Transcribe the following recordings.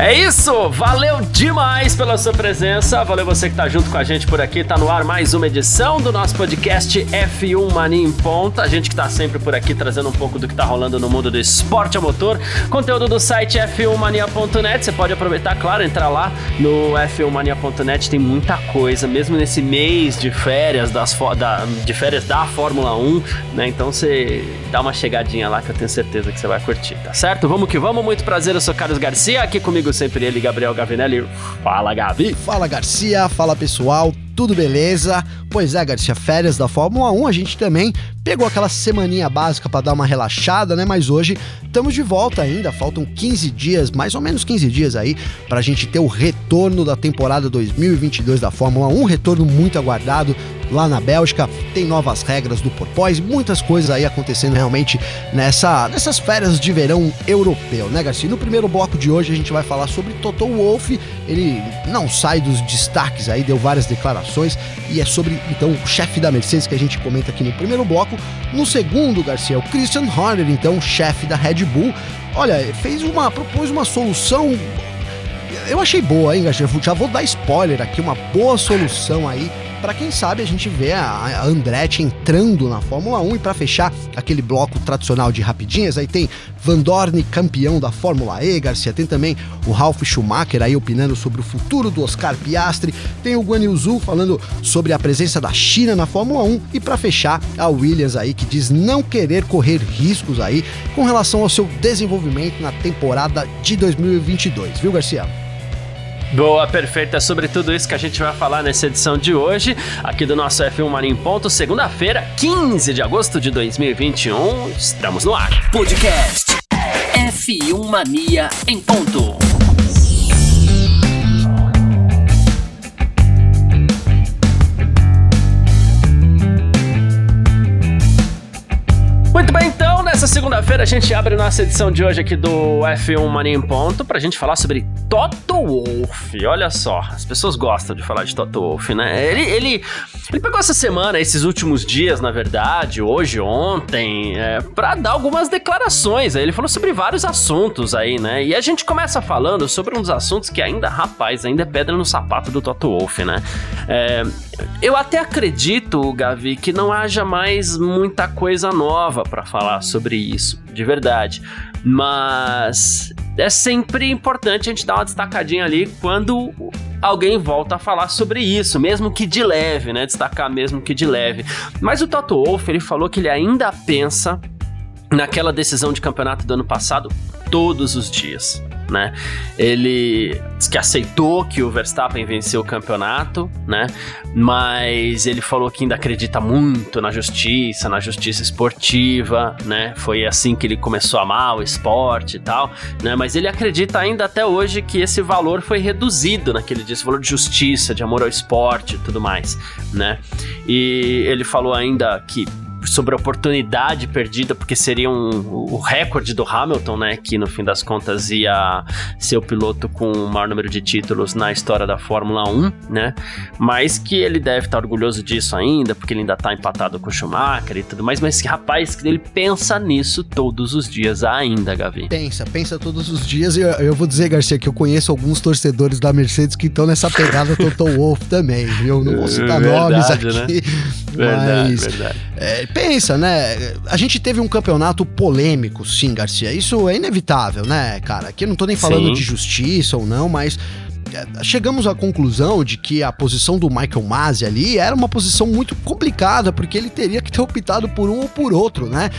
É isso, valeu demais pela sua presença, valeu você que tá junto com a gente por aqui, tá no ar mais uma edição do nosso podcast F1 Mania em Ponta, a gente que tá sempre por aqui trazendo um pouco do que tá rolando no mundo do esporte a motor, conteúdo do site f1mania.net, você pode aproveitar, claro, entrar lá no f1mania.net, tem muita coisa, mesmo nesse mês de férias, das, da, de férias da Fórmula 1, né, então você dá uma chegadinha lá que eu tenho certeza que você vai curtir, tá certo? Vamos que vamos, muito prazer, eu sou Carlos Garcia, aqui comigo comigo sempre ele, Gabriel Gavinelli. Fala, Gavi. Fala, Garcia. Fala, pessoal. Tudo beleza? Pois é, Garcia, férias da Fórmula 1, a gente também pegou aquela semaninha básica para dar uma relaxada, né? Mas hoje estamos de volta ainda, faltam 15 dias, mais ou menos 15 dias aí, para a gente ter o retorno da temporada 2022 da Fórmula 1, um retorno muito aguardado lá na Bélgica, tem novas regras do porpoise, muitas coisas aí acontecendo realmente nessa, nessas férias de verão europeu, né, Garcia? No primeiro bloco de hoje a gente vai falar sobre Toto Wolff, ele não sai dos destaques aí, deu várias declarações e é sobre então o chefe da Mercedes que a gente comenta aqui no primeiro bloco. No segundo, Garcia, o Christian Horner, então chefe da Red Bull, olha, fez uma propôs uma solução eu achei boa, hein, Garcia? Já vou dar spoiler aqui, uma boa solução aí para quem sabe a gente vê a Andretti entrando na Fórmula 1 e para fechar aquele bloco tradicional de rapidinhas, aí tem Van Dorn campeão da Fórmula E, Garcia, tem também o Ralf Schumacher aí opinando sobre o futuro do Oscar Piastri, tem o Guan Yu Zhu falando sobre a presença da China na Fórmula 1 e para fechar a Williams aí que diz não querer correr riscos aí com relação ao seu desenvolvimento na temporada de 2022, viu, Garcia? Boa, perfeita. Sobre tudo isso que a gente vai falar nessa edição de hoje, aqui do nosso F1 Mania em Ponto, segunda-feira, 15 de agosto de 2021. Estamos no ar. Podcast F1 Mania em Ponto. Nessa segunda-feira a gente abre nossa edição de hoje aqui do F1 Mania em Ponto pra gente falar sobre Toto Wolff. Olha só, as pessoas gostam de falar de Toto Wolff, né? Ele, ele, ele pegou essa semana, esses últimos dias, na verdade, hoje, ontem, é, pra dar algumas declarações. Ele falou sobre vários assuntos aí, né? E a gente começa falando sobre um dos assuntos que ainda, rapaz, ainda é pedra no sapato do Toto Wolff, né? É, eu até acredito, Gavi, que não haja mais muita coisa nova para falar sobre isso, de verdade. Mas é sempre importante a gente dar uma destacadinha ali quando alguém volta a falar sobre isso, mesmo que de leve, né? Destacar mesmo que de leve. Mas o Toto Wolff, ele falou que ele ainda pensa naquela decisão de campeonato do ano passado todos os dias né? Ele que aceitou que o Verstappen venceu o campeonato, né? Mas ele falou que ainda acredita muito na justiça, na justiça esportiva, né? Foi assim que ele começou a amar o esporte e tal, né? Mas ele acredita ainda até hoje que esse valor foi reduzido naquele dia, esse valor de justiça, de amor ao esporte e tudo mais, né? E ele falou ainda que sobre a oportunidade perdida, porque seria um, o recorde do Hamilton, né? Que no fim das contas ia ser o piloto com o maior número de títulos na história da Fórmula 1, né? Mas que ele deve estar orgulhoso disso ainda, porque ele ainda está empatado com o Schumacher e tudo mais. Mas que rapaz, ele pensa nisso todos os dias ainda, Gavi. Pensa, pensa todos os dias. E eu, eu, vou dizer, Garcia, que eu conheço alguns torcedores da Mercedes que estão nessa pegada Toto Wolff também, viu? Não vou citar verdade, nomes aqui. Né? Verdade, mas, verdade. É, pensa, né? A gente teve um campeonato polêmico, sim, Garcia. Isso é inevitável, né, cara? Aqui eu não tô nem falando sim. de justiça ou não, mas é, chegamos à conclusão de que a posição do Michael Masi ali era uma posição muito complicada, porque ele teria que ter optado por um ou por outro, né?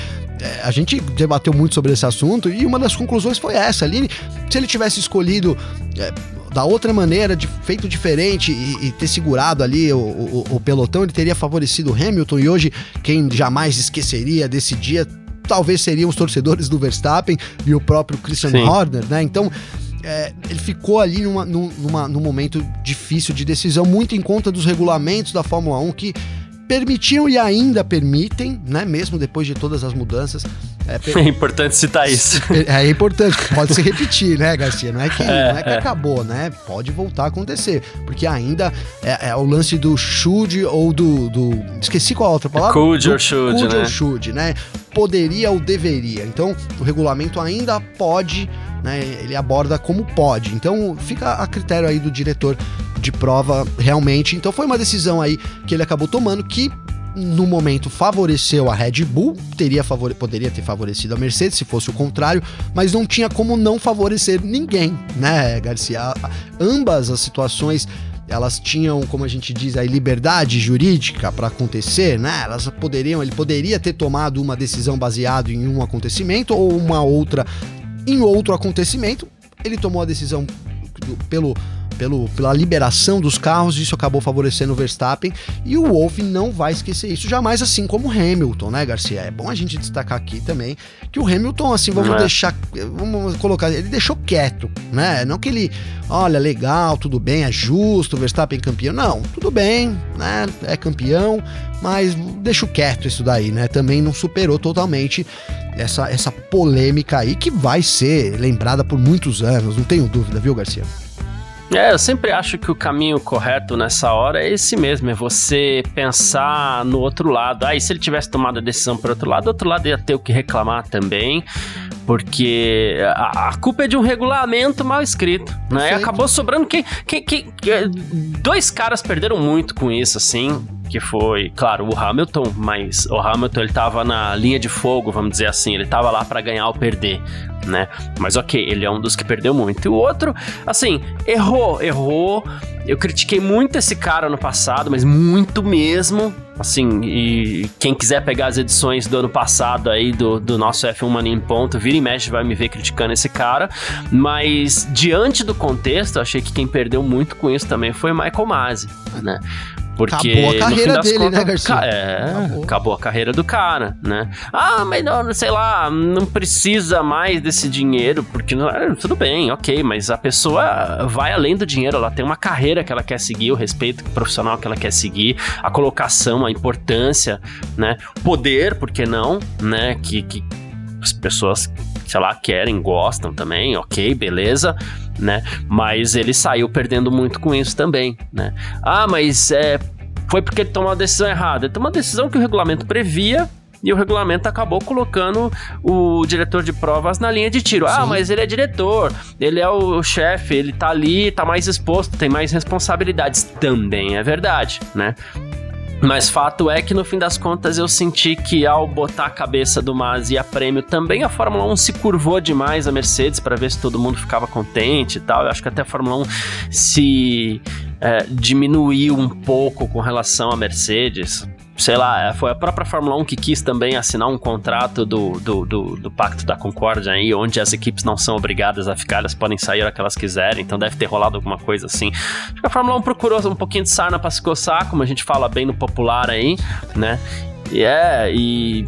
É, a gente debateu muito sobre esse assunto e uma das conclusões foi essa ali. Se ele tivesse escolhido é, da outra maneira, de, feito diferente e, e ter segurado ali o, o, o, pelotão, ele teria favorecido o Hamilton. E hoje, quem jamais esqueceria desse dia, talvez seriam os torcedores do Verstappen e o próprio Christian Sim. Horner, né? Então. É, ele ficou ali numa, numa, num momento difícil de decisão, muito em conta dos regulamentos da Fórmula 1 que permitiam e ainda permitem, né, mesmo depois de todas as mudanças, É, é, importante citar isso. É, é, importante, pode se repetir, né, Garcia? Não é que, é, não é que é. acabou, né? Pode voltar a acontecer. Porque ainda é, é o lance do should ou do, do. Esqueci qual a outra palavra? Could or should, could né? or should, né? Poderia ou deveria. Então, o regulamento ainda pode, né? Ele aborda como pode. Então, fica a critério aí do diretor de prova realmente. Então, foi uma decisão aí que ele acabou tomando que no momento favoreceu a Red Bull, teria favore... poderia ter favorecido a Mercedes se fosse o contrário, mas não tinha como não favorecer ninguém, né, Garcia? Ambas as situações elas tinham, como a gente diz, a liberdade jurídica para acontecer, né? Elas poderiam, ele poderia ter tomado uma decisão baseada em um acontecimento ou uma outra em outro acontecimento. Ele tomou a decisão pelo pelo, pela liberação dos carros, isso acabou favorecendo o Verstappen e o Wolff não vai esquecer isso jamais, assim como o Hamilton, né, Garcia? É bom a gente destacar aqui também que o Hamilton, assim, vamos é. deixar, vamos colocar, ele deixou quieto, né? Não que ele, olha, legal, tudo bem, é justo, o Verstappen campeão, não, tudo bem, né? É campeão, mas deixa quieto isso daí, né? Também não superou totalmente essa, essa polêmica aí que vai ser lembrada por muitos anos, não tenho dúvida, viu, Garcia? É, eu sempre acho que o caminho correto nessa hora é esse mesmo, é você pensar no outro lado. Ah, se ele tivesse tomado a decisão para outro lado, o outro lado ia ter o que reclamar também, porque a, a culpa é de um regulamento mal escrito, né? E acabou sobrando quem, quem, quem, dois caras perderam muito com isso, assim que foi, claro, o Hamilton, mas o Hamilton ele tava na linha de fogo, vamos dizer assim, ele tava lá para ganhar ou perder, né? Mas ok, ele é um dos que perdeu muito. E o outro, assim, errou, errou. Eu critiquei muito esse cara no passado, mas muito mesmo. Assim, e quem quiser pegar as edições do ano passado aí do, do nosso F1 Mania em Ponto, vira e mexe vai me ver criticando esse cara. Mas diante do contexto, achei que quem perdeu muito com isso também foi Michael Masi, né? Porque acabou a carreira dele, contas, né, Garcia? É, acabou. acabou. a carreira do cara, né? Ah, mas não, sei lá, não precisa mais desse dinheiro, porque não, é, tudo bem, ok, mas a pessoa vai além do dinheiro, ela tem uma carreira que ela quer seguir, o respeito profissional que ela quer seguir, a colocação, a importância, né? Poder, por que não, né? Que, que as pessoas, sei lá, querem, gostam também, ok, beleza né? Mas ele saiu perdendo muito com isso também, né? Ah, mas é, foi porque ele tomou a decisão errada. Ele tomou uma decisão que o regulamento previa, e o regulamento acabou colocando o diretor de provas na linha de tiro. Ah, Sim. Ah, mas ele é diretor, ele é o chefe, ele tá ali, tá mais exposto, tem mais responsabilidades. Também é verdade, né? Mas fato é que no fim das contas eu senti que ao botar a cabeça do Masi a prêmio também a Fórmula 1 se curvou demais a Mercedes para ver se todo mundo ficava contente e tal. Eu acho que até a Fórmula 1 se é, diminuiu um pouco com relação à Mercedes sei lá, é, foi a própria Fórmula 1 que quis também assinar um contrato do, do, do, do, Pacto da Concórdia aí, onde as equipes não são obrigadas a ficar, elas podem sair a que elas quiserem, então deve ter rolado alguma coisa assim. Acho que a Fórmula 1 procurou um pouquinho de sarna pra se coçar, como a gente fala bem no popular aí, né? E é, e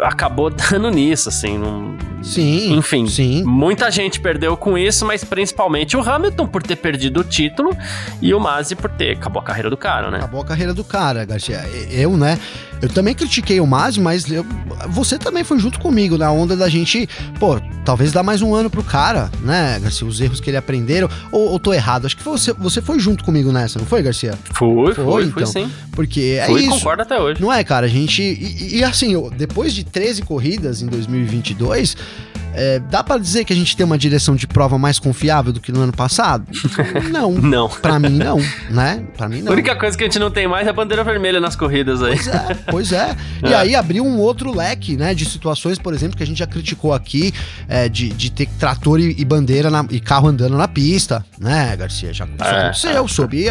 acabou dando nisso, assim, não Sim. Enfim, sim. muita gente perdeu com isso, mas principalmente o Hamilton por ter perdido o título e o Masi por ter. Acabou a carreira do cara, né? Acabou a carreira do cara, Garcia. Eu, né? Eu também critiquei o Masi, mas eu, você também foi junto comigo na onda da gente, pô, talvez dar mais um ano pro cara, né, Garcia? Os erros que ele aprenderam. Ou, ou tô errado? Acho que você, você foi junto comigo nessa, não foi, Garcia? Foi, foi, foi, então. sim. Porque é foi, isso. concordo até hoje. Não é, cara? A gente. E, e assim, depois de 13 corridas em 2022 é, dá para dizer que a gente tem uma direção de prova mais confiável do que no ano passado? Não. não. Para mim não, né? Para mim não. A única coisa que a gente não tem mais é a bandeira vermelha nas corridas aí. Pois é, pois é. E é. aí abriu um outro leque, né, de situações, por exemplo, que a gente já criticou aqui, é, de, de ter trator e, e bandeira na, e carro andando na pista, né, Garcia? Já é, aconteceu, é. sobre,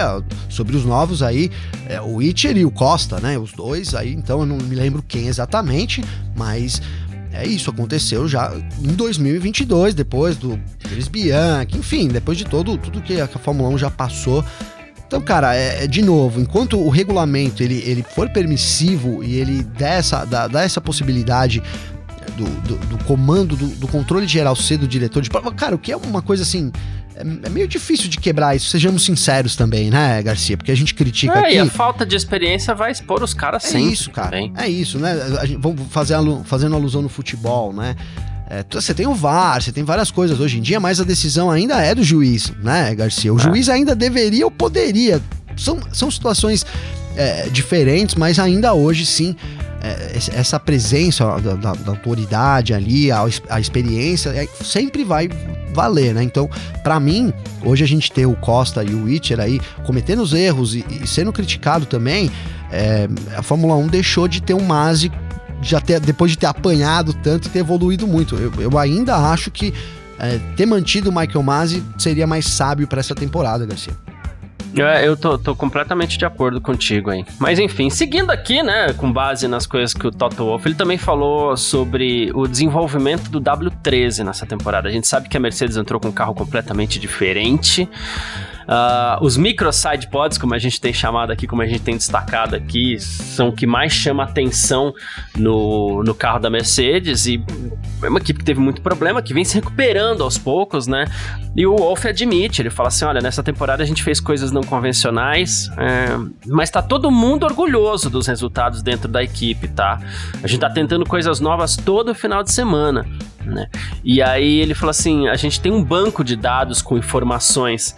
sobre os novos aí, é, o Witcher e o Costa, né, os dois aí, então eu não me lembro quem exatamente, mas é isso, aconteceu já em 2022, depois do Chris Bianchi, enfim, depois de todo tudo que a Fórmula 1 já passou. Então, cara, é, é, de novo, enquanto o regulamento ele, ele for permissivo e ele der essa, dá, dá essa possibilidade do, do, do comando, do, do, controle geral ser do diretor de prova, cara, o que é uma coisa assim é, é, meio difícil de quebrar isso, sejamos sinceros também, né, Garcia? Porque a gente critica é, aqui... e a falta de experiência vai expor os caras é sempre. É isso, cara. Também. É isso, né? Gente, vamos fazer alu fazendo alusão no futebol, né? É, você tem o VAR, você tem várias coisas hoje em dia, mas a decisão ainda é do juiz, né, Garcia? O é. juiz ainda deveria ou poderia. São, são situações é, diferentes, mas ainda hoje sim é, essa presença da, da, da, autoridade ali, a, a experiência, é, sempre vai valer, né? Então, para mim, hoje a gente ter o Costa e o Witcher aí cometendo os erros e, e sendo criticado também, é, a Fórmula 1 deixou de ter um Masi já ter, depois de ter apanhado tanto e ter evoluído muito. Eu, eu ainda acho que é, ter mantido o Michael Masi seria mais sábio para essa temporada, Garcia. É, eu tô, tô, completamente de acordo contigo aí. Mas enfim, seguindo aqui, né, com base nas coisas que o Toto Wolff, ele também falou sobre o desenvolvimento do W13 nessa temporada. A gente sabe que a Mercedes entrou com um carro completamente diferente. Uh, os micro side pods, como a gente tem chamado aqui, como a gente tem destacado aqui, são o que mais chama atenção no, no carro da Mercedes e é uma equipe que teve muito problema, que vem se recuperando aos poucos, né? E o Wolff admite, ele fala assim: olha, nessa temporada a gente fez coisas não convencionais, é, mas tá todo mundo orgulhoso dos resultados dentro da equipe, tá? A gente tá tentando coisas novas todo final de semana. Né? E aí ele falou assim: a gente tem um banco de dados com informações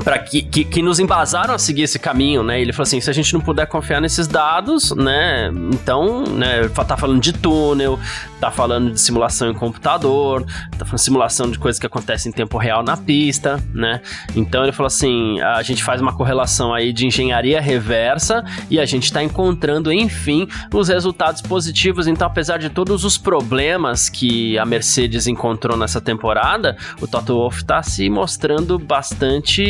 para que, que, que, nos embasaram a seguir esse caminho, né? Ele falou assim, se a gente não puder confiar nesses dados, né? Então, né? Tá falando de túnel, tá falando de simulação em computador, tá falando de simulação de coisas que acontecem em tempo real na pista, né? Então ele falou assim, a gente faz uma correlação aí de engenharia reversa e a gente está encontrando, enfim, os resultados positivos. Então, apesar de todos os problemas que a Mercedes encontrou nessa temporada, o Toto Wolff está se mostrando bastante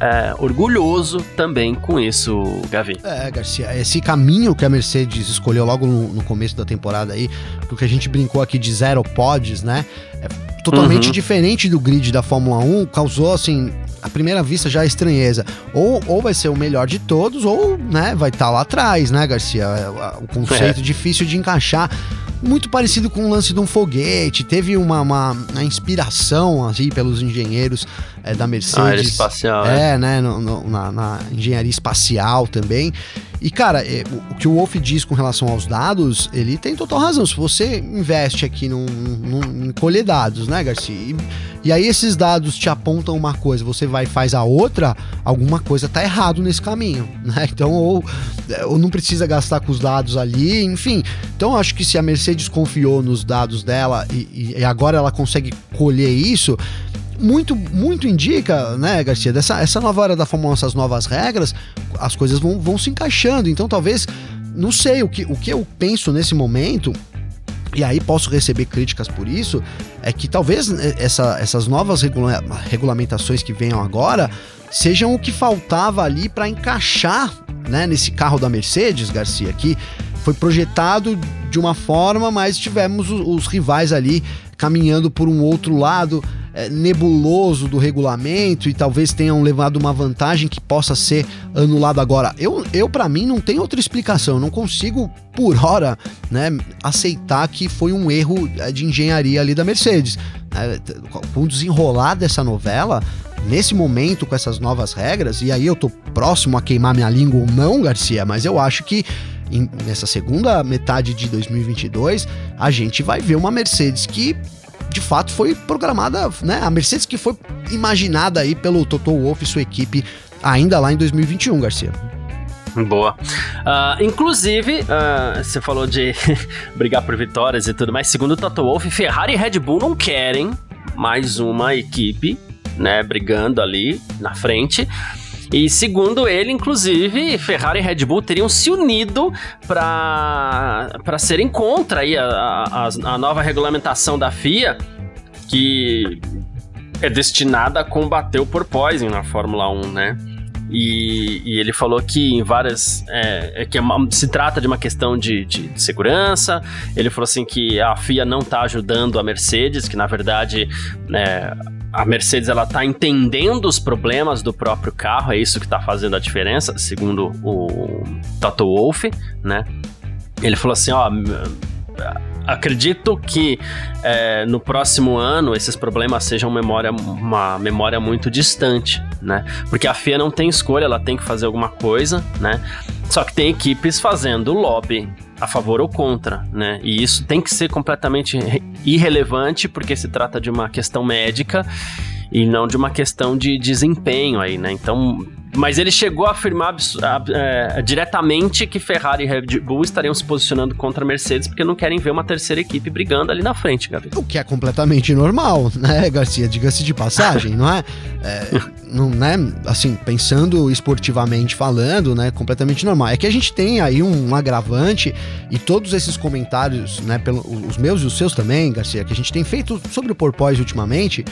é, orgulhoso também com isso, Gavi. É, Garcia, esse caminho que a Mercedes escolheu logo no, no começo da temporada aí, porque a gente brincou aqui de zero pods, né? É totalmente uhum. diferente do grid da Fórmula 1, causou assim à primeira vista já é estranheza. Ou, ou vai ser o melhor de todos, ou né, vai estar tá lá atrás, né, Garcia? É, o conceito é. difícil de encaixar. Muito parecido com o lance de um foguete. Teve uma, uma, uma inspiração assim, pelos engenheiros é, da Mercedes. Ah, espacial, é, é. né? No, no, na, na, engenharia espacial também. E, cara, é, o, que o Wolf diz com relação aos dados, ele tem total razão. Se você investe aqui num, num, em colher dados, né, Garcia? E, e, aí esses dados te apontam uma coisa, você vai e faz a outra, alguma coisa tá errado nesse caminho, né? Então, ou, ou não precisa gastar com os dados ali, enfim. Então, acho que se a Mercedes confiou nos dados dela e, e agora ela consegue colher isso, muito, muito indica, né, Garcia, dessa essa nova era da Fórmula 1, essas novas regras, as coisas vão, vão se encaixando. Então, talvez, não sei, o que, o que eu penso nesse momento, e aí posso receber críticas por isso, é que talvez essa, essas novas regula regulamentações que venham agora sejam o que faltava ali para encaixar né, nesse carro da Mercedes, Garcia, que foi projetado de uma forma, mas tivemos os, os rivais ali caminhando por um outro lado é, nebuloso do regulamento e talvez tenham levado uma vantagem que possa ser anulada agora. Eu, eu para mim, não tem outra explicação. Eu não consigo, por hora, né, aceitar que foi um erro é, de engenharia ali da Mercedes. É, com o desenrolar dessa novela, nesse momento, com essas novas regras, e aí eu tô próximo a queimar minha língua ou não, Garcia, mas eu acho que nessa segunda metade de 2022, a gente vai ver uma Mercedes que de fato foi programada, né? A Mercedes que foi imaginada aí pelo Toto Wolff e sua equipe ainda lá em 2021, Garcia. Boa. Uh, inclusive, uh, você falou de brigar por vitórias e tudo mais. Segundo o Toto Wolff, Ferrari e Red Bull não querem mais uma equipe, né, brigando ali na frente. E segundo ele, inclusive, Ferrari e Red Bull teriam se unido para serem contra aí a, a, a nova regulamentação da FIA, que é destinada a combater o porpoising na Fórmula 1, né? E, e, ele falou que em várias. É, é que é se trata de uma questão de, de, de, segurança. Ele falou assim que a FIA não está ajudando a Mercedes, que na verdade né, a Mercedes ela tá entendendo os problemas do próprio carro, é isso que está fazendo a diferença, segundo o Toto Wolff, né? Ele falou assim, ó, acredito que é, no próximo ano esses problemas sejam memória, uma memória muito distante, né? Porque a FIA não tem escolha, ela tem que fazer alguma coisa, né? Só que tem equipes fazendo lobby a favor ou contra, né? E isso tem que ser completamente irrelevante porque se trata de uma questão médica e não de uma questão de desempenho aí, né? Então, mas ele chegou a afirmar é, diretamente que Ferrari e Red Bull estariam se posicionando contra a Mercedes porque não querem ver uma terceira equipe brigando ali na frente, Gabi. O que é completamente normal, né, Garcia? Diga-se de passagem, não é? é não, né? Assim, pensando esportivamente falando, né? Completamente normal. É que a gente tem aí um agravante e todos esses comentários, né? Pelo, os meus e os seus também, Garcia, que a gente tem feito sobre o porpoise ultimamente,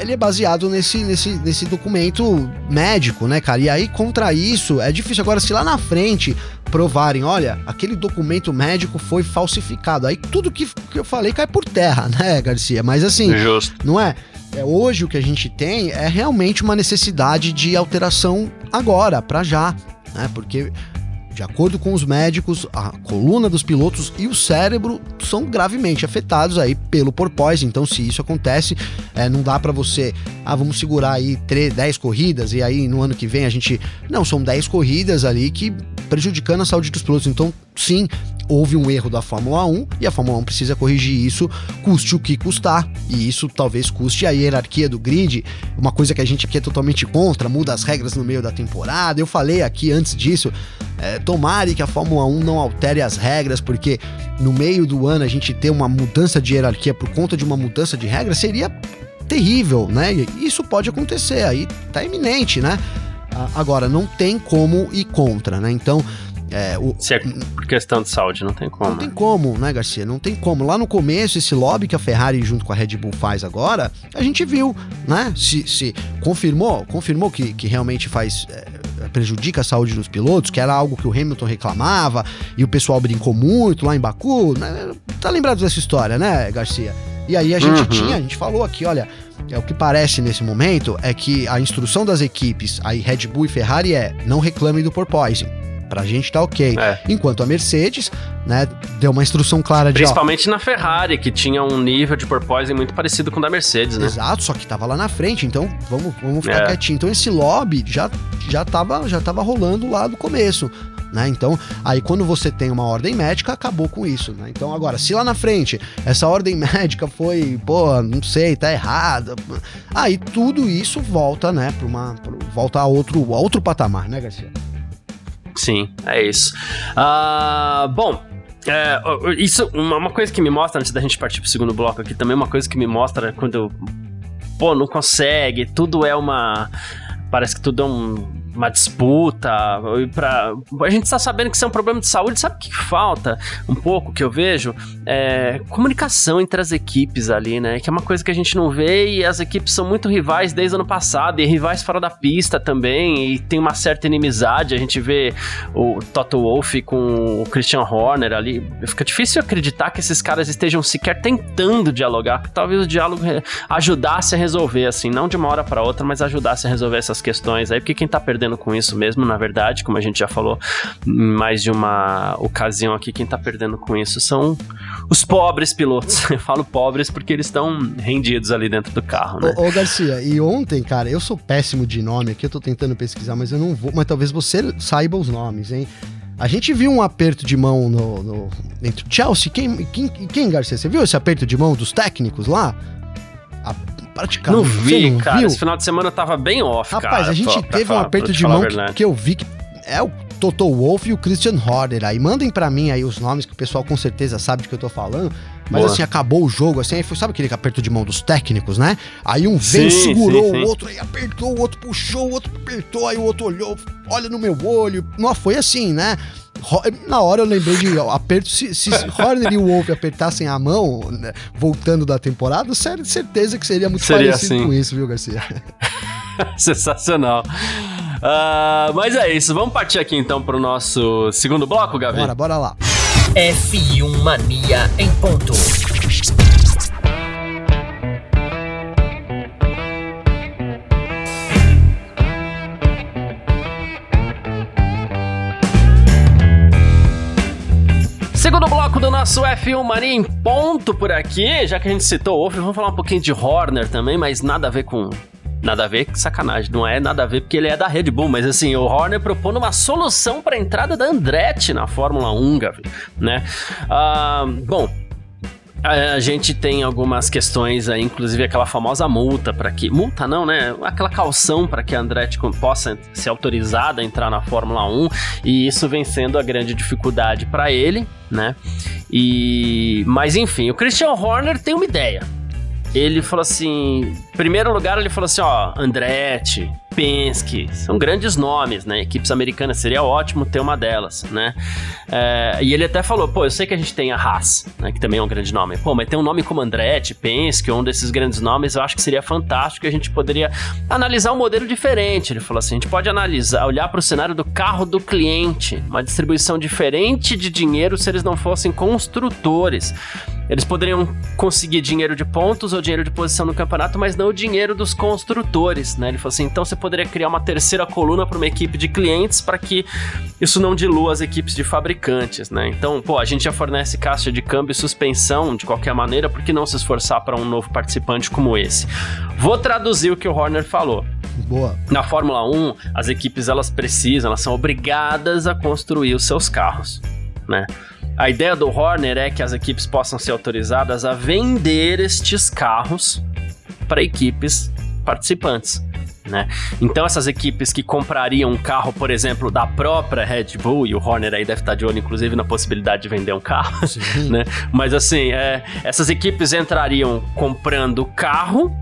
ele é baseado nesse, nesse, nesse documento médico, né, cara? E aí, contra isso, é difícil. Agora, se lá na frente provarem, olha, aquele documento médico foi falsificado, aí tudo que, que eu falei cai por terra, né, Garcia? Mas assim, Justo. não é? é? Hoje o que a gente tem é realmente uma necessidade de alteração agora, para já, né? Porque de acordo com os médicos, a coluna dos pilotos e o cérebro são gravemente afetados aí pelo porpoise. Então, se isso acontece, é, não dá para você, ah, vamos segurar aí 3, 10 corridas e aí no ano que vem a gente. Não, são 10 corridas ali que prejudicando a saúde dos pilotos. Então, sim, houve um erro da Fórmula 1 e a Fórmula 1 precisa corrigir isso, custe o que custar. E isso talvez custe a hierarquia do grid, uma coisa que a gente aqui é totalmente contra, muda as regras no meio da temporada. Eu falei aqui antes disso, é, tomare que a Fórmula 1 não altere as regras, porque no meio do ano a gente ter uma mudança de hierarquia por conta de uma mudança de regras seria terrível, né? Isso pode acontecer, aí tá iminente, né? Agora, não tem como ir contra, né? Então, é, o, Se é por questão de saúde, não tem como. Não tem como, né, Garcia? Não tem como. Lá no começo, esse lobby que a Ferrari junto com a Red Bull faz agora, a gente viu, né? Se, se confirmou, confirmou que, que realmente faz. É, prejudica a saúde dos pilotos, que era algo que o Hamilton reclamava e o pessoal brincou muito lá em Baku. Né? Tá lembrado dessa história, né, Garcia? E aí a gente uhum. tinha, a gente falou aqui, olha, é o que parece nesse momento é que a instrução das equipes, aí Red Bull e Ferrari é não reclamem do porpoising pra gente tá ok. É. Enquanto a Mercedes, né, deu uma instrução clara de. Principalmente na Ferrari, que tinha um nível de porpoising muito parecido com o da Mercedes, né? Exato, só que tava lá na frente, então vamos, vamos ficar é. quietinho. Então esse lobby já, já, tava, já tava rolando lá do começo. Né? Então, aí quando você tem uma ordem médica, acabou com isso, né? Então, agora, se lá na frente essa ordem médica foi, pô, não sei, tá errada, aí tudo isso volta, né, para uma volta a outro a outro patamar, né, Garcia? Sim, é isso. Uh, bom, é, isso, uma, uma, coisa que me mostra, antes da gente partir pro segundo bloco aqui, também uma coisa que me mostra quando, pô, não consegue, tudo é uma. Parece que tudo é um uma disputa, para a gente está sabendo que isso é um problema de saúde, sabe o que falta um pouco que eu vejo? É comunicação entre as equipes ali, né? Que é uma coisa que a gente não vê e as equipes são muito rivais desde o ano passado e rivais fora da pista também e tem uma certa inimizade. A gente vê o Toto Wolff com o Christian Horner ali. Fica difícil acreditar que esses caras estejam sequer tentando dialogar, porque talvez o diálogo ajudasse a resolver, assim, não de uma hora para outra, mas ajudasse a resolver essas questões aí, porque quem tá perdendo perdendo com isso mesmo, na verdade, como a gente já falou em mais de uma ocasião aqui, quem tá perdendo com isso são os pobres pilotos. Eu falo pobres porque eles estão rendidos ali dentro do carro, né? Ô, ô, Garcia, e ontem, cara, eu sou péssimo de nome aqui, eu tô tentando pesquisar, mas eu não vou, mas talvez você saiba os nomes, hein? A gente viu um aperto de mão no, no entre Chelsea. Quem, quem, quem, Garcia? Você viu esse aperto de mão dos técnicos lá? Praticamente. Não vi, não cara. Viu? Esse final de semana eu tava bem off, Rapaz, cara, a gente teve falar, um aperto de mão que, que, eu vi que é o Toto Wolff e o Christian Horner aí. Mandem para mim aí os nomes que o pessoal com certeza sabe de que eu tô falando. Mas Boa. assim, acabou o jogo, assim, aí foi, sabe aquele aperto de mão dos técnicos, né? Aí um veio, sim, segurou sim, o outro, aí apertou, o outro puxou, o outro apertou, aí o outro olhou, olha no meu olho. Não foi assim, né? Na hora eu lembrei de aperto. Se, se Horner e o Wolf apertassem a mão, né, voltando da temporada, sério, certeza que seria muito seria parecido assim. com isso, viu, Garcia? Sensacional. Uh, mas é isso, vamos partir aqui então pro nosso segundo bloco, Gabi? Bora, bora lá. F1 Mania em ponto. Segundo bloco do nosso F1 Mania em ponto por aqui, já que a gente citou o Wolf, vamos falar um pouquinho de Horner também, mas nada a ver com Nada a ver, sacanagem. Não é nada a ver porque ele é da Red Bull, mas assim, o Horner propondo uma solução para a entrada da Andretti na Fórmula 1, Gavi, né? Ah, bom, a gente tem algumas questões aí, inclusive aquela famosa multa para que. Multa não, né? Aquela calção para que a Andretti possa ser autorizada a entrar na Fórmula 1, e isso vem sendo a grande dificuldade para ele, né? E. Mas enfim, o Christian Horner tem uma ideia. Ele falou assim: primeiro lugar, ele falou assim: ó, Andretti, Penske, são grandes nomes, né? Equipes americanas, seria ótimo ter uma delas, né? É, e ele até falou, pô, eu sei que a gente tem a Haas, né? Que também é um grande nome. Pô, mas tem um nome como Andretti, Penske, um desses grandes nomes, eu acho que seria fantástico a gente poderia analisar um modelo diferente. Ele falou assim, a gente pode analisar, olhar para o cenário do carro do cliente, uma distribuição diferente de dinheiro se eles não fossem construtores. Eles poderiam conseguir dinheiro de pontos ou dinheiro de posição no campeonato, mas não o dinheiro dos construtores, né? Ele falou assim, então você poderia criar uma terceira coluna para uma equipe de clientes para que isso não dilua as equipes de fabricantes, né? Então, pô, a gente já fornece caixa de câmbio e suspensão de qualquer maneira, por que não se esforçar para um novo participante como esse? Vou traduzir o que o Horner falou. Boa. Na Fórmula 1, as equipes elas precisam, elas são obrigadas a construir os seus carros, né? A ideia do Horner é que as equipes possam ser autorizadas a vender estes carros para equipes participantes né? Então essas equipes que comprariam um carro, por exemplo, da própria Red Bull, e o Horner aí deve estar de olho, inclusive, na possibilidade de vender um carro, né? Mas assim, é, essas equipes entrariam comprando carro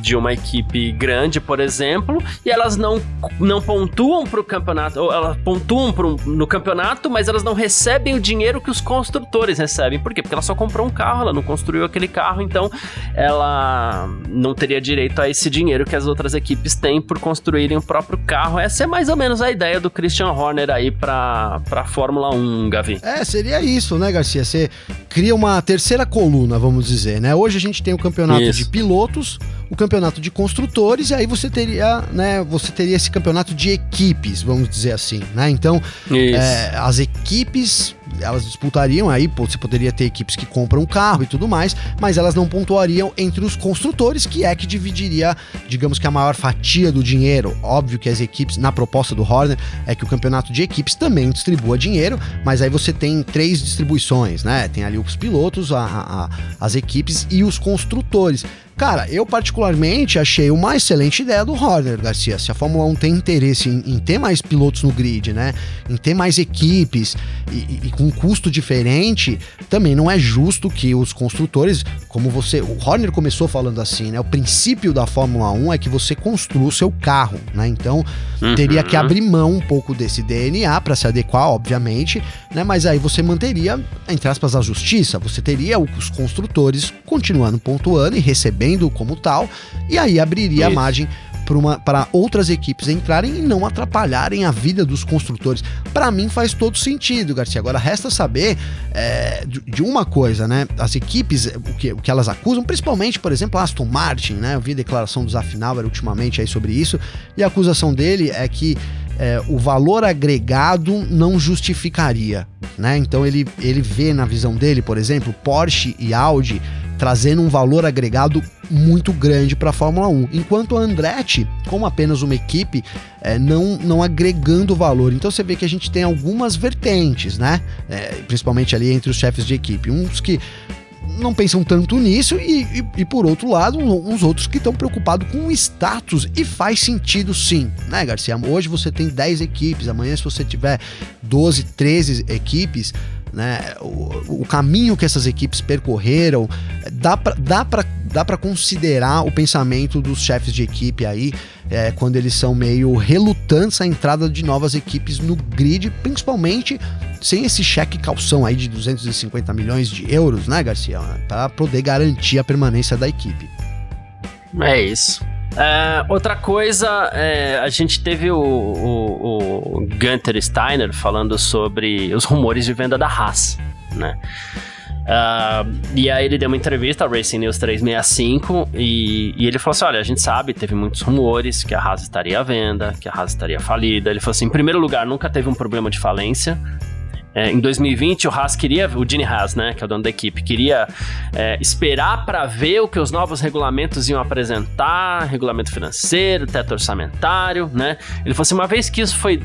de uma equipe grande, por exemplo, e elas não, não pontuam para o campeonato, ou elas pontuam pro, no campeonato, mas elas não recebem o dinheiro que os construtores recebem. Por quê? Porque ela só comprou um carro, ela não construiu aquele carro, então ela não teria direito a esse dinheiro que as outras equipes têm por construírem o próprio carro. Essa é mais ou menos a ideia do Christian Horner aí para a Fórmula 1, Gavi. É, seria isso, né, Garcia? Você cria uma terceira coluna, vamos dizer, né? Hoje a gente tem o campeonato isso. de pilotos, o campeonato de construtores, e aí você teria, né, você teria esse campeonato de equipes, vamos dizer assim, né? Então, é, as equipes elas disputariam aí, você poderia ter equipes que compram um carro e tudo mais, mas elas não pontuariam entre os construtores, que é que dividiria, digamos que a maior fatia do dinheiro. Óbvio que as equipes, na proposta do Horner, é que o campeonato de equipes também distribua dinheiro, mas aí você tem três distribuições, né? Tem ali os pilotos, a, a, as equipes e os construtores. Cara, eu particularmente achei uma excelente ideia do Horner, Garcia. Se a Fórmula 1 tem interesse em, em ter mais pilotos no grid, né? Em ter mais equipes e, e, com um custo diferente, também não é justo que os construtores, como você. O Horner começou falando assim, né? O princípio da Fórmula 1 é que você construa o seu carro, né? Então uhum. teria que abrir mão um pouco desse DNA para se adequar, obviamente, né? Mas aí você manteria, entre aspas, a justiça. Você teria os construtores continuando pontuando e recebendo como tal, e aí abriria Isso. a margem para outras equipes entrarem e não atrapalharem a vida dos construtores. Para mim faz todo sentido, Garcia. Agora resta saber é, de, de, uma coisa, né? As equipes, o que, o que elas acusam, principalmente, por exemplo, a Aston Martin, né? Eu vi a declaração do Zafinauer ultimamente aí sobre isso, e a acusação dele é que é, o valor agregado não justificaria, né? Então ele, ele vê na visão dele, por exemplo, Porsche e Audi trazendo um valor agregado muito grande para a Fórmula 1, enquanto a Andretti, como apenas uma equipe, é, não, não agregando valor. Então você vê que a gente tem algumas vertentes, né? É, principalmente ali entre os chefes de equipe, uns que não pensam tanto nisso e, e, e por outro lado, uns outros que estão preocupados com o status e faz sentido sim, né, Garcia? Hoje você tem 10 equipes, amanhã se você tiver 12, 13 equipes, né? O, o caminho que essas equipes percorreram, dá para dá dá considerar o pensamento dos chefes de equipe aí, é, quando eles são meio relutantes à entrada de novas equipes no grid, principalmente sem esse cheque calção aí de 250 milhões de euros, né, Garcia? Para poder garantir a permanência da equipe. É isso. É, outra coisa, é, a gente teve o, o, o Gunther Steiner falando sobre os rumores de venda da Haas, né? Uh, e aí ele deu uma entrevista ao Racing News 365 e, e, ele falou assim: olha, a gente sabe, teve muitos rumores que a Haas estaria à venda, que a Haas estaria falida. Ele falou assim: em primeiro lugar, nunca teve um problema de falência. É, em 2020 o Haas queria, o Gene Haas, né, que é o dono da equipe, queria é, esperar para ver o que os novos regulamentos iam apresentar, regulamento financeiro, teto orçamentário, né? Ele falou assim, uma vez que isso foi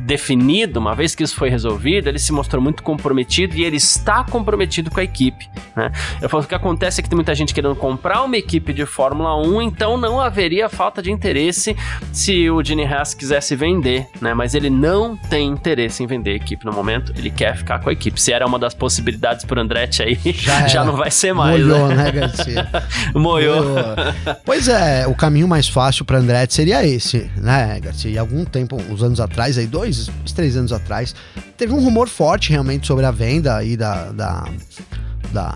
definido, uma vez que isso foi resolvido, ele se mostrou muito comprometido e ele está comprometido com a equipe. Né? Eu falo, o que acontece é que tem muita gente querendo comprar uma equipe de Fórmula 1, então não haveria falta de interesse se o Gene Haas quisesse vender, né? Mas ele não tem interesse em vender a equipe no momento, ele quer ficar com a equipe. Se era uma das possibilidades por Andretti aí, já, já não vai ser mais. Moiou, né, né Garcia? Moiou. Pois é, o caminho mais fácil para Andretti seria esse, né, Garcia? E algum tempo, uns anos atrás, aí dois dois, três anos atrás, teve um rumor forte realmente sobre a venda aí da, da, da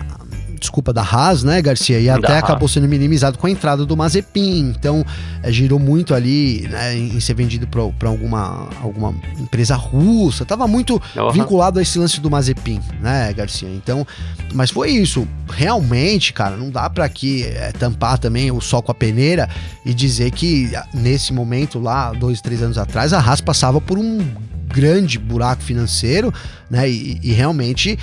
desculpa, da Haas, né, Garcia? E até acabou sendo minimizado com a entrada do Mazepin. Então, é, girou muito ali né, em ser vendido para alguma, alguma empresa russa. Tava muito uhum. vinculado a esse lance do Mazepin, né, Garcia? Então, mas foi isso. Realmente, cara, não dá para aqui é, tampar também o sol com a peneira e dizer que nesse momento lá, dois, três anos atrás, a Haas passava por um grande buraco financeiro, né? E, e realmente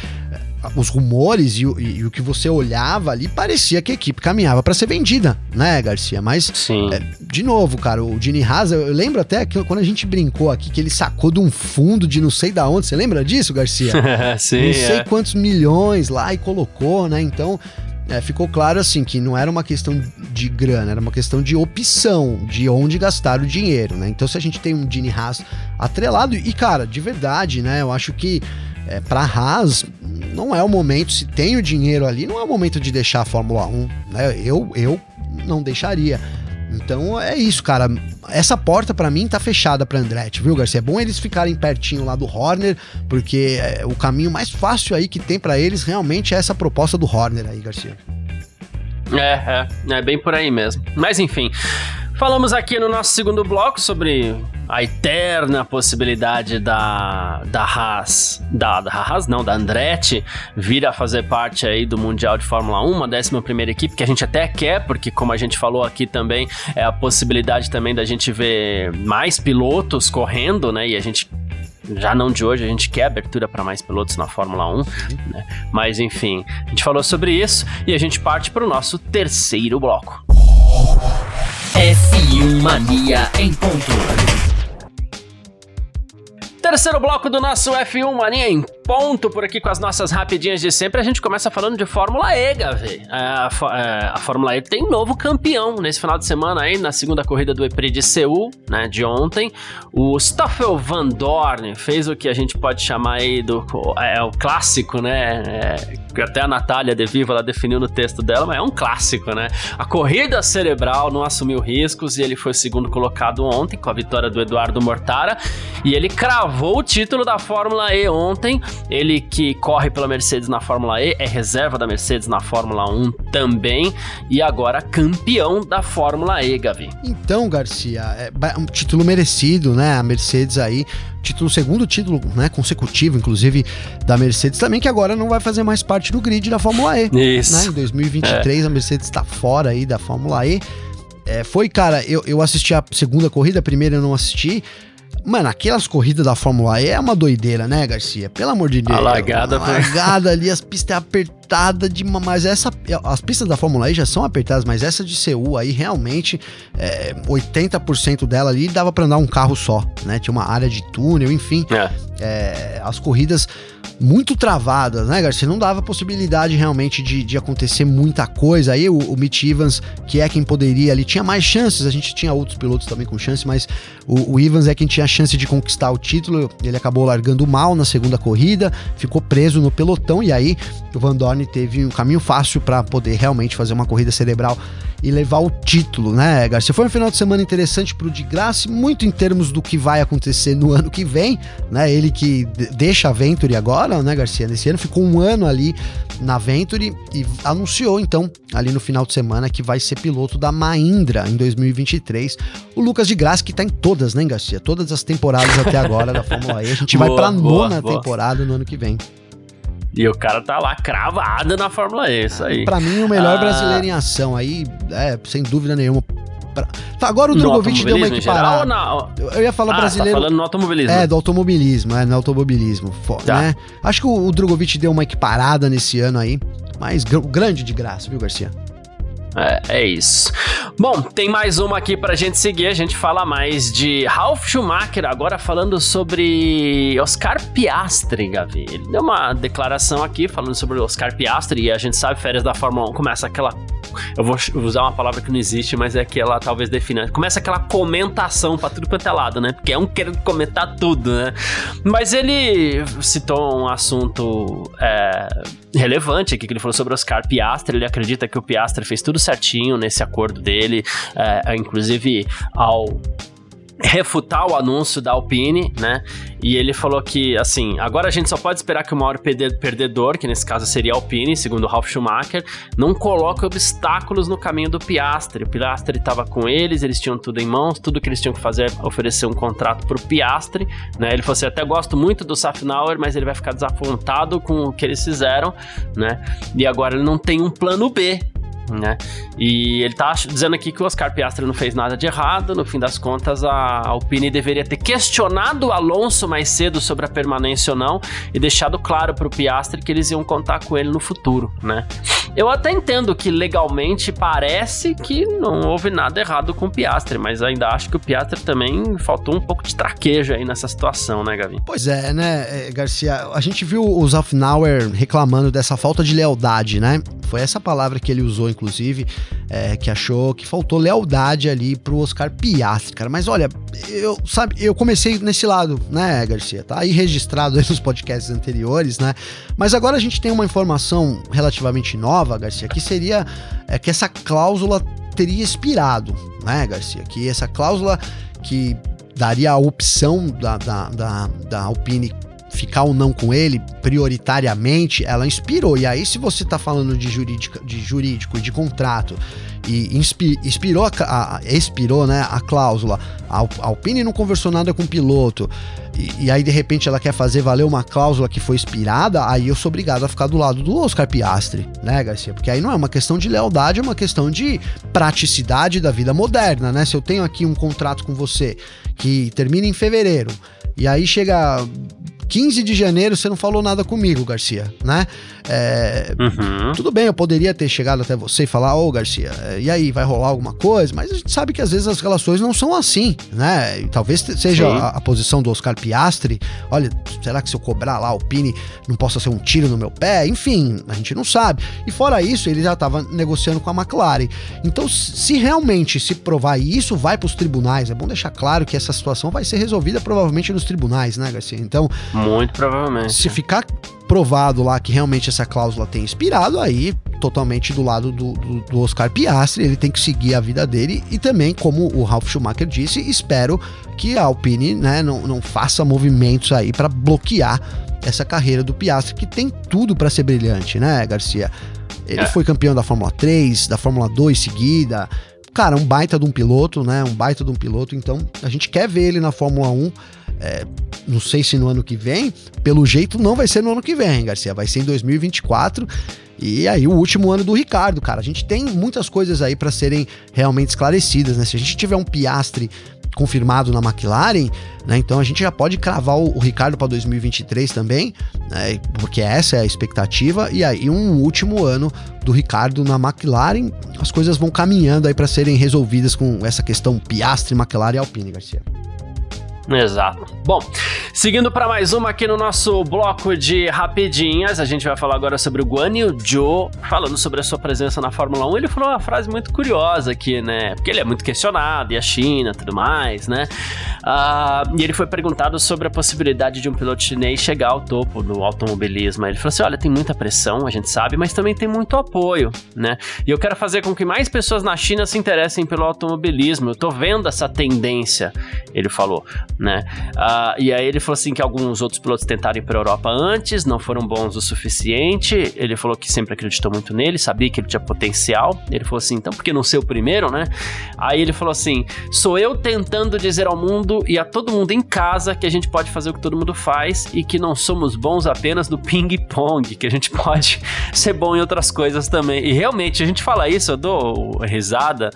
os rumores e, e, e, o que você olhava ali parecia que a equipe caminhava para ser vendida, né, Garcia? Mas, é, de novo, cara, o Dini Haas, eu lembro até que quando a gente brincou aqui que ele sacou de um fundo de não sei da onde, você lembra disso, Garcia? Sim, não sei é. quantos milhões lá e colocou, né? Então, é, ficou claro assim que não era uma questão de grana, era uma questão de opção, de onde gastar o dinheiro, né? Então, se a gente tem um Dini Haas atrelado, e cara, de verdade, né? Eu acho que é, para Haas não é o momento, se tem o dinheiro ali, não é o momento de deixar a Fórmula 1, né? Eu, eu não deixaria. Então é isso, cara. Essa porta para mim tá fechada para Andretti, viu, Garcia? É bom eles ficarem pertinho lá do Horner, porque é, o caminho mais fácil aí que tem para eles realmente é essa proposta do Horner aí, Garcia. É, é, é bem por aí mesmo. Mas enfim, falamos aqui no nosso segundo bloco sobre a eterna possibilidade da, da Haas, da, da Haas não, da Andretti, vir a fazer parte aí do Mundial de Fórmula 1, uma décima primeira equipe, que a gente até quer, porque como a gente falou aqui também, é a possibilidade também da gente ver mais pilotos correndo, né, e a gente já não de hoje, a gente quer abertura para mais pilotos na Fórmula 1, né? Mas enfim, a gente falou sobre isso e a gente parte para o nosso terceiro bloco. F1 Mania em ponto. Terceiro bloco do nosso F1 Mania em ponto por aqui com as nossas rapidinhas de sempre. A gente começa falando de Fórmula E, Gavi. É, a, é, a, Fórmula E tem novo campeão nesse final de semana aí, na segunda corrida do EPRI de Seul, né, de ontem. O Stoffel Van Dorn fez o que a gente pode chamar aí do é, o clássico, né? É, até a Natália De Viva ela definiu no texto dela, mas é um clássico, né? A corrida cerebral não assumiu riscos e ele foi segundo colocado ontem com a vitória do Eduardo Mortara e ele cravou o título da Fórmula E ontem. Ele que corre pela Mercedes na Fórmula E, é reserva da Mercedes na Fórmula 1 também. E agora campeão da Fórmula E, Gavi. Então, Garcia, é um título merecido, né? A Mercedes aí título, segundo título né, consecutivo, inclusive, da Mercedes também, que agora não vai fazer mais parte do grid da Fórmula E. Isso. Né? Em 2023 é. a Mercedes está fora aí da Fórmula E. É, foi, cara, eu, eu assisti a segunda corrida, a primeira eu não assisti. Mano, aquelas corridas da Fórmula E é uma doideira, né, Garcia? Pelo amor de Deus. A largada, a largada ali, as pistas é apertada de mas essa as pistas da Fórmula E já são apertadas, mas essa de Seul aí realmente é, 80% dela ali dava para andar um carro só, né? Tinha uma área de túnel, enfim. É. É, as corridas muito travadas, né, Garcia? Não dava possibilidade realmente de, de acontecer muita coisa. Aí o, o Mitch Evans, que é quem poderia ali, tinha mais chances. A gente tinha outros pilotos também com chance, mas o, o Evans é quem tinha chance de conquistar o título. Ele acabou largando mal na segunda corrida, ficou preso no pelotão e aí o Van Dorn teve um caminho fácil para poder realmente fazer uma corrida cerebral e levar o título, né, Garcia? Foi um final de semana interessante pro de Graça, muito em termos do que vai acontecer no ano que vem, né? Ele que deixa a Venturi agora, né, Garcia? Nesse ano ficou um ano ali na Venturi e anunciou então ali no final de semana que vai ser piloto da Mahindra em 2023. O Lucas de Graça que tá em todas, né, Garcia? Todas as temporadas até agora da Fórmula E. A gente boa, vai pra nona boa. temporada no ano que vem. E o cara tá lá cravado na Fórmula E, isso aí. Pra mim, o melhor ah. brasileiro em ação aí, é, sem dúvida nenhuma, Pra... Tá, agora o Drogovic deu uma equiparada. Geral, eu ia falar ah, brasileiro. Tá falando no automobilismo. É, do automobilismo, é, no automobilismo. Tá. Né? Acho que o, o Drogovic deu uma equiparada nesse ano aí, mas grande de graça, viu, Garcia? É, é, isso. Bom, tem mais uma aqui pra gente seguir. A gente fala mais de Ralf Schumacher, agora falando sobre Oscar Piastri, Gavi. Ele deu uma declaração aqui falando sobre Oscar Piastri e a gente sabe, férias da Fórmula 1 começa aquela. Eu vou usar uma palavra que não existe, mas é que ela talvez defina. Começa aquela comentação pra tudo quanto é lado, né? Porque é um querendo comentar tudo, né? Mas ele citou um assunto. É relevante aqui que ele falou sobre Oscar Piastri. Ele acredita que o Piastri fez tudo certinho nesse acordo dele, é, inclusive ao refutar o anúncio da Alpine, né? E ele falou que, assim, agora a gente só pode esperar que o maior perdedor, que nesse caso seria a Alpine, segundo Ralf Schumacher, não coloque obstáculos no caminho do Piastri. O Piastri estava com eles, eles tinham tudo em mãos, tudo que eles tinham que fazer é oferecer um contrato para o Piastri, né? Ele falou assim, até gosto muito do Safnauer, mas ele vai ficar desapontado com o que eles fizeram, né? E agora ele não tem um plano B, né? E ele tá dizendo aqui que o Oscar Piastri não fez nada de errado, no fim das contas a Alpine deveria ter questionado o Alonso mais cedo sobre a permanência ou não e deixado claro para o Piastri que eles iam contar com ele no futuro, né? Eu até entendo que legalmente parece que não houve nada errado com o Piastri, mas ainda acho que o Piastri também faltou um pouco de traquejo aí nessa situação, né, Gavi? Pois é, né, é, Garcia? A gente viu o Zafnauer reclamando dessa falta de lealdade, né? Foi essa palavra que ele usou, inclusive, é, que achou que faltou lealdade ali pro Oscar Piastri, cara. Mas olha, eu, sabe, eu comecei nesse lado, né, Garcia? Tá aí registrado aí nos podcasts anteriores, né? Mas agora a gente tem uma informação relativamente nova, Garcia, que seria é, que essa cláusula teria expirado, né, Garcia? Que essa cláusula que daria a opção da, da, da, da Alpine ficar ou não com ele prioritariamente, ela inspirou. E aí, se você está falando de jurídico, de jurídico e de contrato e inspirou, a, a, expirou né, a cláusula, a Alpine não conversou nada com o piloto, e, e, aí de repente ela quer fazer valer uma cláusula que foi expirada, aí eu sou obrigado a ficar do lado do Oscar Piastri, né, Garcia? Porque aí não é uma questão de lealdade, é uma questão de praticidade da vida moderna, né? Se eu tenho aqui um contrato com você que termina em fevereiro, e aí chega 15 de janeiro você não falou nada comigo, Garcia, né? É, uhum. Tudo bem, eu poderia ter chegado até você e falar, ô Garcia, é, e aí, vai rolar alguma coisa? Mas a gente sabe que às vezes as relações não são assim, né? E talvez seja a, a, posição do Oscar Piastri. Olha, será que se eu cobrar lá o Pini não possa ser um tiro no meu pé? Enfim, a gente não sabe. E fora isso, ele já estava negociando com a McLaren. Então, se realmente se provar isso, vai para os tribunais. É bom deixar claro que essa situação vai ser resolvida provavelmente nos tribunais, né, Garcia? Então, muito provavelmente. Se ficar provado lá que realmente essa cláusula tem expirado, aí totalmente do lado do, do, do, Oscar Piastri, ele tem que seguir a vida dele e também, como o Ralf Schumacher disse, espero que a Alpine né, não, não faça movimentos aí para bloquear essa carreira do Piastri, que tem tudo para ser brilhante, né, Garcia? Ele é. foi campeão da Fórmula 3, da Fórmula 2 seguida. Cara, um baita de um piloto, né? Um baita de um piloto. Então, a gente quer ver ele na Fórmula 1 é, não sei se no ano que vem, pelo jeito não vai ser no ano que vem, Garcia, vai ser em 2024. E aí o último ano do Ricardo, cara. A gente tem muitas coisas aí para serem realmente esclarecidas, né? Se a gente tiver um Piastre confirmado na McLaren, né? Então a gente já pode cravar o, o Ricardo para 2023 também, né? Porque essa é a expectativa. E aí um último ano do Ricardo na McLaren, as coisas vão caminhando aí para serem resolvidas com essa questão Piastre, McLaren e Alpine, Garcia. Exato. Bom, seguindo para mais uma aqui no nosso bloco de rapidinhas, a gente vai falar agora sobre o Guan Yu Zhou, falando sobre a sua presença na Fórmula 1. Ele falou uma frase muito curiosa aqui, né? Porque ele é muito questionado, e a China, tudo mais, né? Uh, e ele foi perguntado sobre a possibilidade de um piloto chinês chegar ao topo do automobilismo. Ele falou assim: olha, tem muita pressão, a gente sabe, mas também tem muito apoio, né? E eu quero fazer com que mais pessoas na China se interessem pelo automobilismo. Eu tô vendo essa tendência, ele falou né? Uh, e aí ele falou assim que alguns outros pilotos tentaram ir para Europa antes, não foram bons o suficiente. Ele falou que sempre acreditou muito nele, sabia que ele tinha potencial. Ele falou assim, então por que não ser o primeiro, né? Aí ele falou assim: sou eu tentando dizer ao mundo e a todo mundo em casa que a gente pode fazer o que todo mundo faz e que não somos bons apenas no ping-pong, que a gente pode ser bom em outras coisas também. E realmente, a gente fala isso, eu dou risada,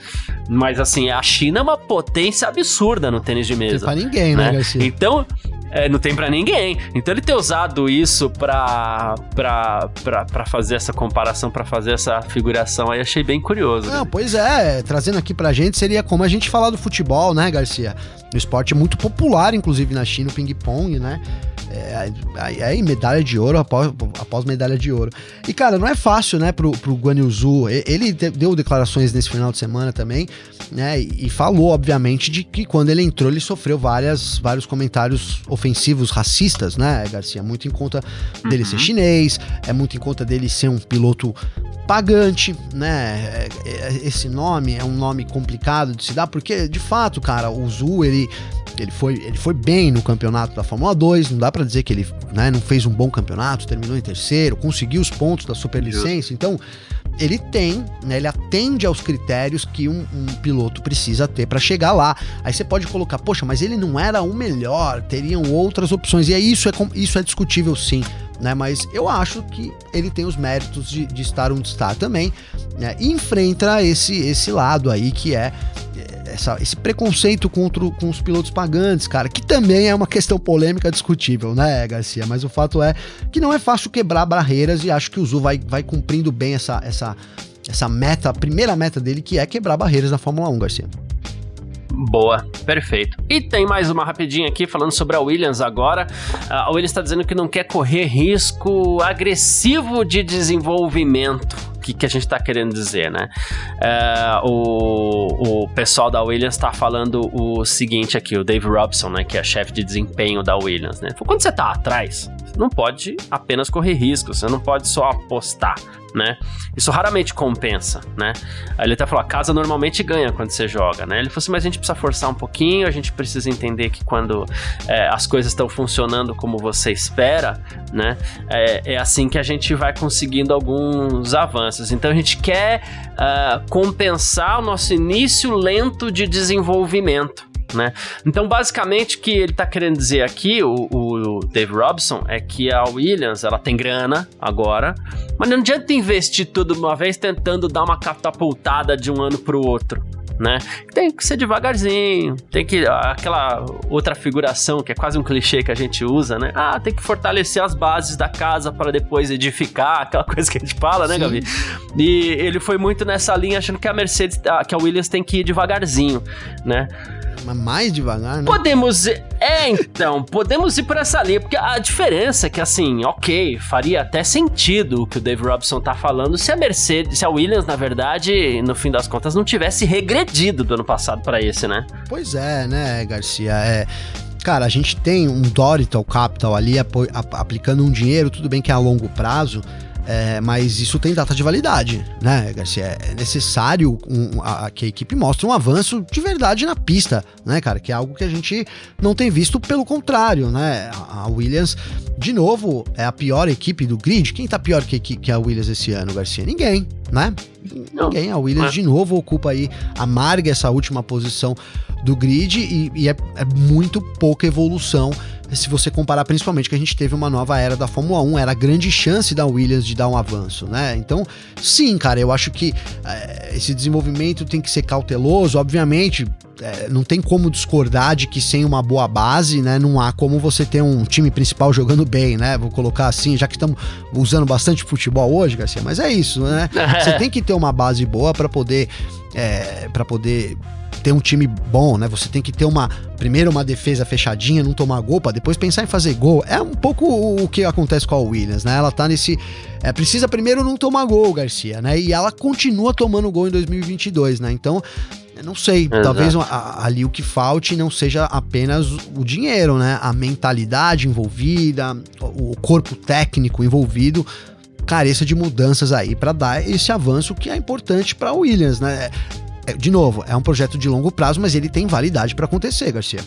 Mas assim, a China é uma potência absurda no tênis de mesa. Não tem pra ninguém, né, né? Garcia? Então, é, não tem para ninguém. Então ele ter usado isso pra, pra, pra, pra fazer essa comparação, para fazer essa figuração aí, achei bem curioso. Não, né? pois é, trazendo aqui pra gente, seria como a gente falar do futebol, né, Garcia? Um esporte muito popular, inclusive na China, o ping-pong, né? É, aí, medalha de ouro após, após medalha de ouro. E, cara, não é fácil, né, pro, pro Guan Yu Zhu. Ele deu declarações nesse final de semana também, né, e falou, obviamente, de que quando ele entrou, ele sofreu várias, vários comentários ofensivos, racistas, né, Garcia? Muito em conta dele uhum. ser chinês, é muito em conta dele ser um piloto pagante, né? É, é, esse nome é um nome complicado de se dar, porque de fato, cara, o Zhu, ele ele foi, ele foi bem no campeonato da Fórmula 2, não dá para dizer que ele né, não fez um bom campeonato, terminou em terceiro, conseguiu os pontos da superlicença, então ele tem, né, ele atende aos critérios que um, um piloto precisa ter para chegar lá. Aí você pode colocar, poxa, mas ele não era o melhor, teriam outras opções. E aí isso é, isso é discutível sim, né? Mas eu acho que ele tem os méritos de, de estar onde está também, né? E enfrenta esse, esse lado aí que é essa, esse preconceito contra, com os pilotos pagantes, cara, que também é uma questão polêmica discutível, né, Garcia? Mas o fato é que não é fácil quebrar barreiras e acho que o Zu vai, vai cumprindo bem essa, essa, essa meta, a primeira meta dele, que é quebrar barreiras na Fórmula 1, Garcia. Boa, perfeito. E tem mais uma rapidinha aqui falando sobre a Williams agora. A Williams está dizendo que não quer correr risco agressivo de desenvolvimento que, que a gente está querendo dizer, né? É, o, o pessoal da Williams está falando o seguinte aqui, o Dave Robson, né, que é chefe de desempenho da Williams, né? Quando você está atrás, você não pode apenas correr riscos, você não pode só apostar, né? Isso raramente compensa, né? Aí ele até falou, a casa normalmente ganha quando você joga, né? Ele falou assim, mas a gente precisa forçar um pouquinho, a gente precisa entender que quando é, as coisas estão funcionando como você espera, né? É, é, assim que a gente vai conseguindo alguns avanços. Então a gente quer uh, compensar o nosso início lento de desenvolvimento, né? Então, basicamente, o que ele está querendo dizer aqui, o, o, Dave Robson, é que a Williams ela tem grana agora, mas não adianta investir tudo de uma vez tentando dar uma catapultada de um ano para o outro. Né? Tem que ser devagarzinho, tem que aquela outra figuração que é quase um clichê que a gente usa, né? Ah, tem que fortalecer as bases da casa para depois edificar, aquela coisa que a gente fala, né, Sim. Gabi? E ele foi muito nessa linha achando que a Mercedes, que a Williams tem que ir devagarzinho, né? Mas mais devagar, né? Podemos ir. É, então, podemos ir por essa linha, porque a diferença é que, assim, ok, faria até sentido o que o Dave Robson tá falando se a Mercedes, se a Williams, na verdade, no fim das contas, não tivesse regredido do ano passado para esse, né? Pois é, né, Garcia? É, cara, a gente tem um Dorital Capital ali aplicando um dinheiro, tudo bem que é a longo prazo, é, mas isso tem data de validade, né, Garcia? É necessário um, a, que a equipe mostre um avanço de verdade na pista, né, cara? Que é algo que a gente não tem visto, pelo contrário, né? A Williams, de novo, é a pior equipe do grid. Quem tá pior que, que, que a Williams esse ano, Garcia? Ninguém, né? Ninguém. A Williams, de novo, ocupa aí, amarga essa última posição do grid e, e é, é muito pouca evolução se você comparar principalmente que a gente teve uma nova era da Fórmula 1, era a grande chance da Williams de dar um avanço, né? Então, sim, cara, eu acho que é, esse desenvolvimento tem que ser cauteloso, obviamente. É, não tem como discordar de que sem uma boa base, né, não há como você ter um time principal jogando bem, né? Vou colocar assim, já que estamos usando bastante futebol hoje, Garcia, mas é isso, né? Você tem que ter uma base boa para poder é, para poder ter um time bom, né? Você tem que ter uma primeiro uma defesa fechadinha, não tomar gol, para depois pensar em fazer gol. É um pouco o que acontece com a Williams, né? Ela tá nesse é, precisa primeiro não tomar gol, Garcia, né? E ela continua tomando gol em 2022, né? Então, não sei, Exato. talvez a, ali o que falte não seja apenas o dinheiro, né? A mentalidade envolvida, o corpo técnico envolvido careça de mudanças aí para dar esse avanço que é importante para Williams, né? É, de novo, é um projeto de longo prazo, mas ele tem validade para acontecer, Garcia.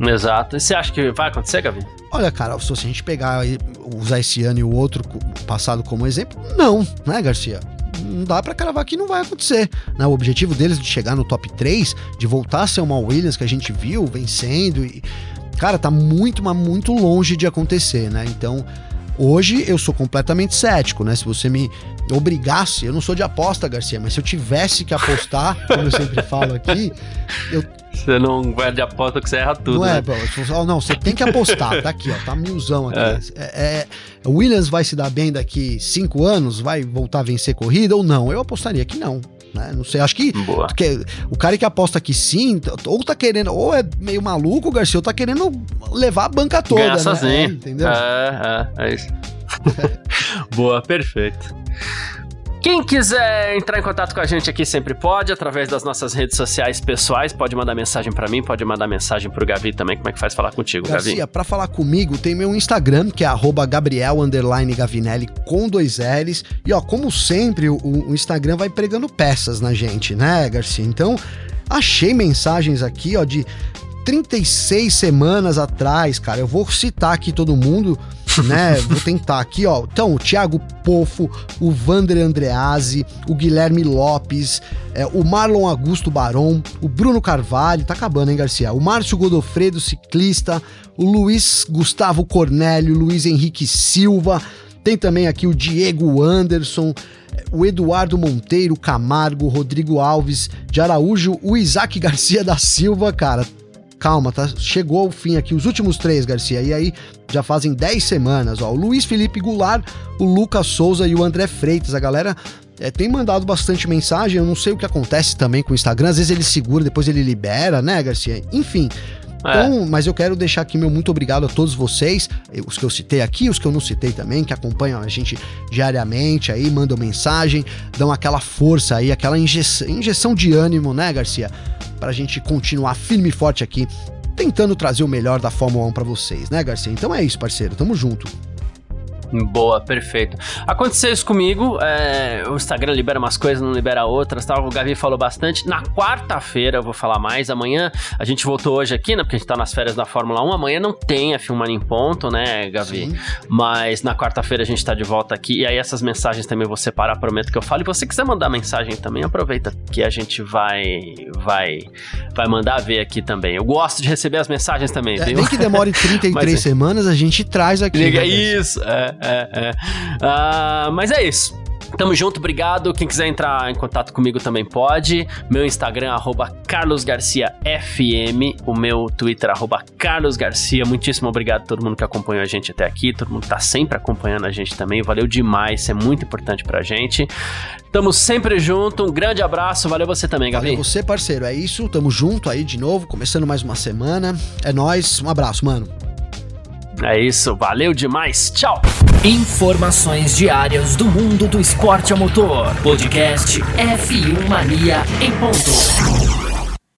Exato. E você acha que vai acontecer, Gavi? Olha, cara, se a gente pegar usar esse ano e o outro passado como exemplo, não, né, Garcia? Não dá para cravar que não vai acontecer. Né? O objetivo deles de chegar no top 3, de voltar a ser uma Williams que a gente viu vencendo e cara, tá muito, mas muito longe de acontecer, né? Então, Hoje eu sou completamente cético, né? Se você me obrigasse, eu não sou de aposta, Garcia, mas se eu tivesse que apostar, como eu sempre falo aqui, eu você não vai de aposta que você erra tudo. Não é, né? bro. Não, você tem que apostar. Tá aqui, ó. Tá milzão aqui. É. É, é, Williams vai se dar bem daqui cinco anos? Vai voltar a vencer corrida ou não? Eu apostaria que não. Né? Não sei, acho que, que, o cara que aposta que sim, ou tá querendo, ou é meio maluco, o Garcia, ou tá querendo levar a banca toda, Ganhar né? sozinho. É, entendeu? É, é, é isso. Boa, perfeito. Quem quiser entrar em contato com a gente aqui sempre pode, através das nossas redes sociais pessoais, pode mandar mensagem para mim, pode mandar mensagem pro Gavi também. Como é que faz falar contigo, Garcia, Gavi? Para falar comigo, tem meu Instagram, que é Gabriel Gavinelli com dois L's. E ó, como sempre, o, o Instagram vai pregando peças na gente, né, Garcia? Então, achei mensagens aqui, ó, de 36 semanas atrás, cara. Eu vou citar aqui todo mundo né? Vou tentar aqui, ó. Então, o Thiago Pofo, o Vander Andreazzi, o Guilherme Lopes, é, o Marlon Augusto Baron, o Bruno Carvalho, tá acabando, hein, Garcia? O Márcio Godofredo, ciclista, o Luiz Gustavo Cornélio, Luiz Henrique Silva, tem também aqui o Diego Anderson, o Eduardo Monteiro Camargo, Rodrigo Alves de Araújo, o Isaac Garcia da Silva, cara calma, tá? Chegou ao fim aqui os últimos três, Garcia. E aí já fazem 10 semanas, ó. O Luiz Felipe Goulart, o Lucas Souza e o André Freitas. A galera é, tem mandado bastante mensagem. Eu não sei o que acontece também com o Instagram. Às vezes ele segura, depois ele libera, né, Garcia? Enfim. É. Então, mas eu quero deixar aqui meu muito obrigado a todos vocês, os que eu citei aqui, os que eu não citei também, que acompanham a gente diariamente aí, mandam mensagem, dão aquela força aí, aquela injeção, injeção de ânimo, né, Garcia? Pra gente continuar firme e forte aqui, tentando trazer o melhor da Fórmula 1 para vocês, né, Garcia? Então é isso, parceiro, tamo junto. Boa, perfeito. Aconteceu isso comigo, é, o Instagram libera umas coisas, não libera outras, tal. O Gavi falou bastante. Na quarta-feira eu vou falar mais. Amanhã a gente voltou hoje aqui, né? Porque a gente tá nas férias da Fórmula 1. Amanhã não tem a Filmar em Ponto, né, Gavi? Sim. Mas na quarta-feira a gente tá de volta aqui. E aí essas mensagens também vou separar, prometo que eu falo. E você quiser mandar mensagem também, aproveita que a gente vai vai vai mandar ver aqui também. Eu gosto de receber as mensagens também, é, viu? Nem que demore 33 Mas, semanas, a gente traz aqui. Liga né, isso, é é, é. Uh, mas é isso. Tamo junto, obrigado. Quem quiser entrar em contato comigo também pode. Meu Instagram, arroba carlosgarciafm. O meu Twitter, arroba carlosgarcia. Muitíssimo obrigado a todo mundo que acompanhou a gente até aqui. Todo mundo que tá sempre acompanhando a gente também. Valeu demais, isso é muito importante pra gente. Tamo sempre junto. Um grande abraço. Valeu você também, Gabi. Valeu você, parceiro. É isso. Tamo junto aí de novo. Começando mais uma semana. É nós. Um abraço, mano. É isso, valeu demais, tchau! Informações diárias do mundo do esporte a motor. Podcast F1 Mania em ponto.